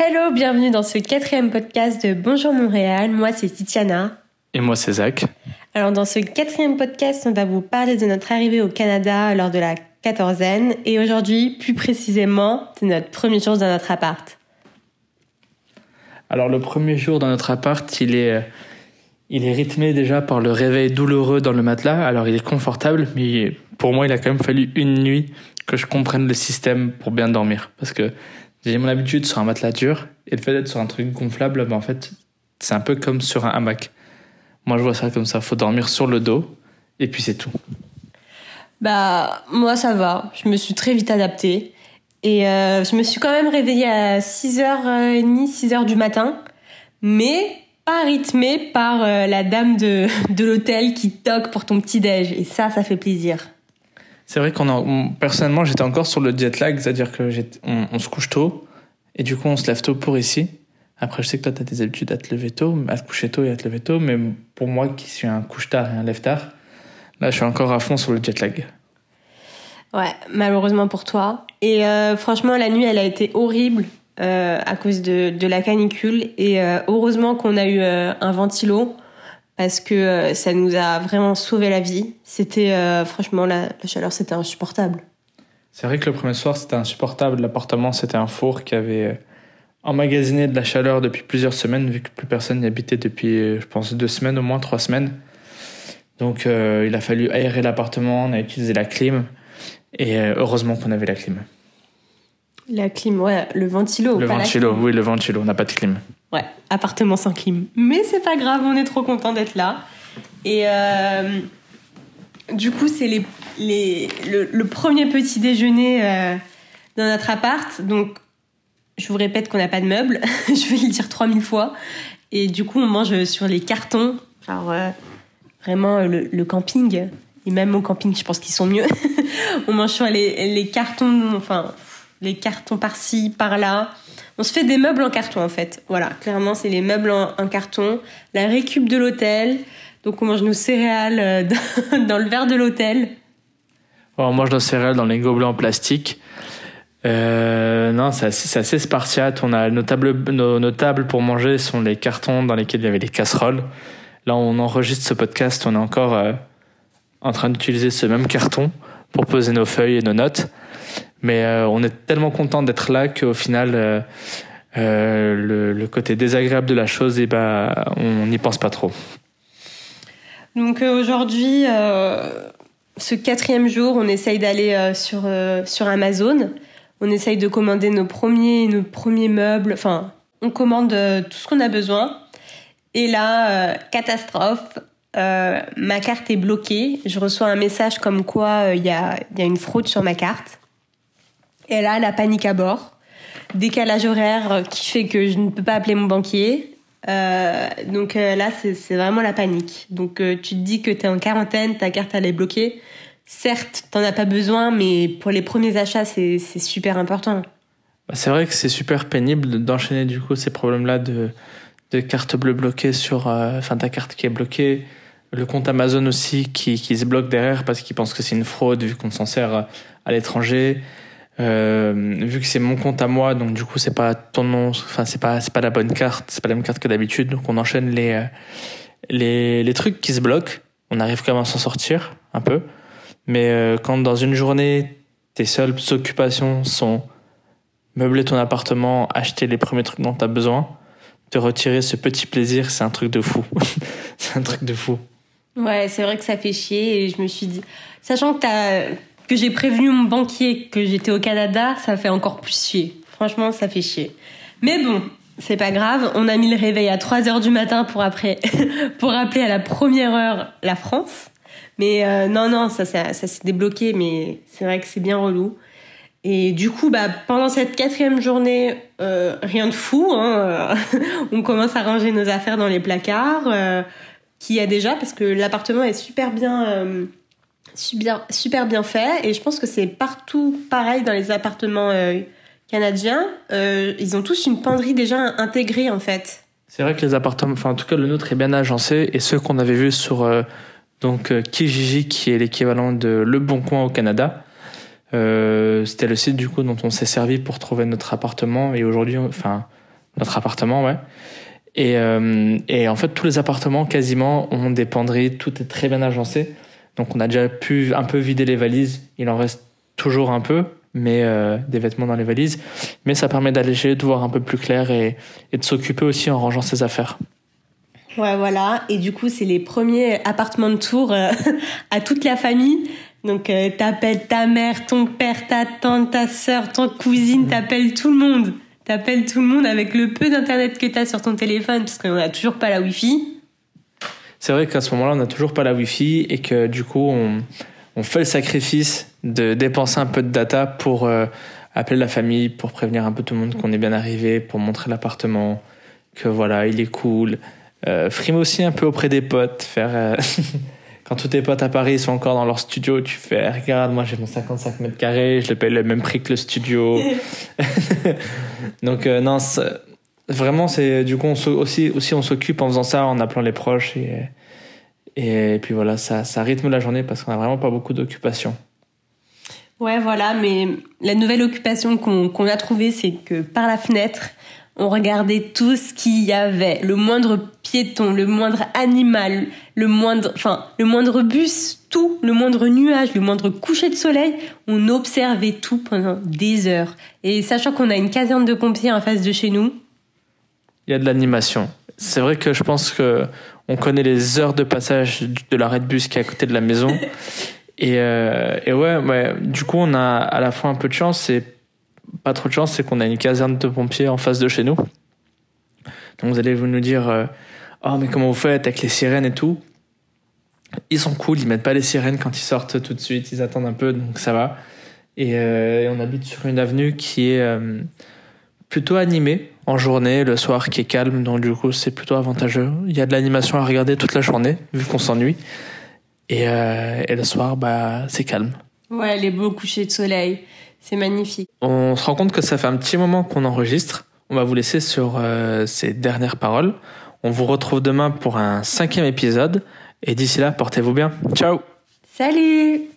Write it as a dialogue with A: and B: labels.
A: Hello, bienvenue dans ce quatrième podcast de Bonjour Montréal. Moi, c'est Titiana.
B: Et moi, c'est Zach.
A: Alors, dans ce quatrième podcast, on va vous parler de notre arrivée au Canada lors de la quatorzaine et aujourd'hui, plus précisément, de notre premier jour dans notre appart.
B: Alors, le premier jour dans notre appart, il est, il est rythmé déjà par le réveil douloureux dans le matelas. Alors, il est confortable, mais pour moi, il a quand même fallu une nuit que je comprenne le système pour bien dormir. Parce que j'ai mon habitude sur un matelas dur et le fait d'être sur un truc gonflable, ben en fait, c'est un peu comme sur un hamac. Moi, je vois ça comme ça. Faut dormir sur le dos et puis c'est tout.
A: Bah, moi, ça va. Je me suis très vite adaptée. Et euh, je me suis quand même réveillée à 6h30, 6h du matin. Mais pas rythmée par euh, la dame de, de l'hôtel qui toque pour ton petit-déj. Et ça, ça fait plaisir.
B: C'est vrai qu'on a, personnellement, j'étais encore sur le jet lag, c'est-à-dire que on, se couche tôt et du coup on se lève tôt pour ici. Après, je sais que toi, tu as des habitudes à te lever tôt, à te coucher tôt et à te lever tôt, mais pour moi qui suis un couche tard et un lève tard, là, je suis encore à fond sur le jet lag.
A: Ouais, malheureusement pour toi. Et euh, franchement, la nuit, elle a été horrible euh, à cause de, la canicule. Et euh, heureusement qu'on a eu un ventilo parce que euh, ça nous a vraiment sauvé la vie. C'était euh, franchement la, chaleur, c'était insupportable.
B: C'est vrai que le premier soir, c'était insupportable. L'appartement, c'était un four qui avait euh, emmagasiné de la chaleur depuis plusieurs semaines, vu que plus personne n'y habitait depuis, je pense, deux semaines au moins, trois semaines. Donc, il a fallu aérer l'appartement, on a utilisé la clim, et heureusement qu'on avait la clim.
A: La clim, ouais, le ventilo.
B: Le ventilo, oui, le ventilo, on n'a pas de clim.
A: Ouais, appartement sans clim. Mais c'est pas grave, on est trop content d'être là. Et euh, du coup, c'est les, les, le, le, premier petit déjeuner euh, dans notre appart. Donc, je vous répète qu'on n'a pas de meubles. je vais le dire 3000 fois. Et du coup, on mange sur les cartons. Genre, euh, vraiment, le, le, camping. Et même au camping, je pense qu'ils sont mieux. on mange sur les, les cartons, enfin, les cartons par-ci, par-là. On se fait des meubles en carton en fait. Voilà, clairement c'est les meubles en, carton. La récup de l'hôtel. Donc on mange nos céréales euh, dans le verre de l'hôtel.
B: on mange nos céréales dans les gobelets en plastique. Euh, non, c'est assez, spartiate. On a nos tables, nos, nos, tables pour manger sont les cartons dans lesquels il y avait les casseroles. Là, on enregistre ce podcast. On est encore euh, en train d'utiliser ce même carton pour poser nos feuilles et nos notes. Mais euh, on est tellement content d'être là qu'au final, euh, euh, le, côté désagréable de la chose, eh ben, on n'y pense pas trop.
A: Donc aujourd'hui, ce quatrième jour, on essaye d'aller sur, sur Amazon. On essaye de commander nos premiers, nos premiers meubles. Enfin, on commande tout ce qu'on a besoin. Et là, catastrophe, ma carte est bloquée. Je reçois un message comme quoi il y, a, y, a, une fraude sur ma carte. Et là, la panique à bord. Décalage horaire qui fait que je ne peux pas appeler mon banquier. Euh, donc là, c'est vraiment la panique. Donc tu te dis que tu es en quarantaine, ta carte elle est bloquée. Certes, t'en as pas besoin, mais pour les premiers achats, c'est super important.
B: C'est vrai que c'est super pénible d'enchaîner du coup ces problèmes-là de, de carte bleue bloquée sur, enfin ta carte qui est bloquée, le compte Amazon aussi qui, qui se bloque derrière parce qu'il pense que c'est une fraude vu qu'on s'en sert à l'étranger. Euh, vu que c'est mon compte à moi, donc du coup c'est pas ton nom, enfin c'est pas c'est pas la bonne carte, c'est pas la même carte que d'habitude, donc on enchaîne les les les trucs qui se bloquent. On arrive quand même à s'en sortir un peu, mais euh, quand dans une journée tes seules occupations sont meubler ton appartement, acheter les premiers trucs dont tu as besoin, te retirer ce petit plaisir, c'est un truc de fou. c'est un truc de fou.
A: Ouais, c'est vrai que ça fait chier et je me suis dit, sachant que t'as que j'ai prévenu mon banquier que j'étais au Canada, ça fait encore plus chier. Franchement, ça fait chier. Mais bon, c'est pas grave. On a mis le réveil à 3 heures du matin pour après, pour appeler à la première heure la France. Mais euh, non, non, ça, ça, ça s'est débloqué, mais c'est vrai que c'est bien relou. Et du coup, bah, pendant cette quatrième journée, euh, rien de fou. Hein, on commence à ranger nos affaires dans les placards. Euh, qu'il y a déjà parce que l'appartement est super bien euh, super, bien fait. Et je pense que c'est partout pareil dans les appartements euh, canadiens. Euh, ils ont tous une penderie déjà intégrée en fait.
B: C'est vrai que les appartements enfin en tout cas le nôtre est bien agencé. Et ceux qu'on avait vus sur euh, donc Kijiji qui est l'équivalent de Le Bon Coin au Canada c'était le site du coup dont on s'est servi pour trouver notre appartement. Et aujourd'hui enfin notre appartement, ouais. Et, et en fait, tous les appartements quasiment ont des penderies, tout est très bien agencé. Donc on a déjà pu un peu vider les valises. Il en reste toujours un peu, mais euh, des vêtements dans les valises. Mais ça permet d'alléger, de voir un peu plus clair et, et de s'occuper aussi en rangeant ses affaires.
A: Ouais, voilà. Et du coup, c'est les premiers appartements de tour euh, à toute la famille. Donc, euh, t'appelles ta mère, ton père, ta tante, ta sœur, ton cousine, t'appelles tout le monde. T'appelles tout le monde avec le peu d'internet que t'as sur ton téléphone, parce qu'on n'a toujours pas la Wi-Fi.
B: C'est vrai qu'à ce moment-là, on n'a toujours pas la Wi-Fi et que du coup, on, on fait le sacrifice de dépenser un peu de data pour euh, appeler la famille, pour prévenir un peu tout le monde qu'on est bien arrivé, pour montrer l'appartement, que voilà, il est cool. Euh, frime aussi un peu auprès des potes, faire euh, quand tous tes potes à Paris sont encore dans leur studio, tu fais regarde, moi j'ai mon 55 mètres carrés, je le paye le même prix que le studio. Donc euh, non, vraiment c'est du coup on aussi aussi on s'occupe en faisant ça, en appelant les proches et et puis voilà, ça ça rythme la journée parce qu'on a vraiment pas beaucoup d'occupations.
A: Ouais, voilà, mais la nouvelle occupation qu'on qu'on a trouvée, c'est que par la fenêtre, on regardait tout ce qu'il y avait, le moindre piéton, le moindre animal, le moindre, enfin, le moindre bus, tout, le moindre nuage, le moindre coucher de soleil, on observait tout pendant des heures. Et sachant qu'on a une caserne de pompiers en face de chez nous.
B: Il y a de l'animation. C'est vrai que je pense que on connaît les heures de passage de l'arrêt de bus qui est à côté de la maison. Et, euh, et ouais, ouais, du coup, on a à la fois un peu de chance et pas trop de chance, c'est qu'on a une caserne de pompiers en face de chez nous. Donc vous allez vous nous dire, euh, oh mais comment vous faites avec les sirènes et tout? Ils sont cool, ils mettent pas les sirènes quand ils sortent tout de suite, ils attendent un peu, donc ça va. Et, euh, et on habite sur une avenue qui est plutôt animée en journée, le soir qui est calme, donc du coup c'est plutôt avantageux. Il y a de l'animation à regarder toute la journée, vu qu'on s'ennuie. Et, euh, et le soir, bah, c'est calme.
A: Ouais, les beaux couchers de soleil. C'est magnifique.
B: On se rend compte que ça fait un petit moment qu'on enregistre. On va vous laisser sur euh, ces dernières paroles. On vous retrouve demain pour un cinquième épisode. Et d'ici là, portez-vous bien. Ciao
A: Salut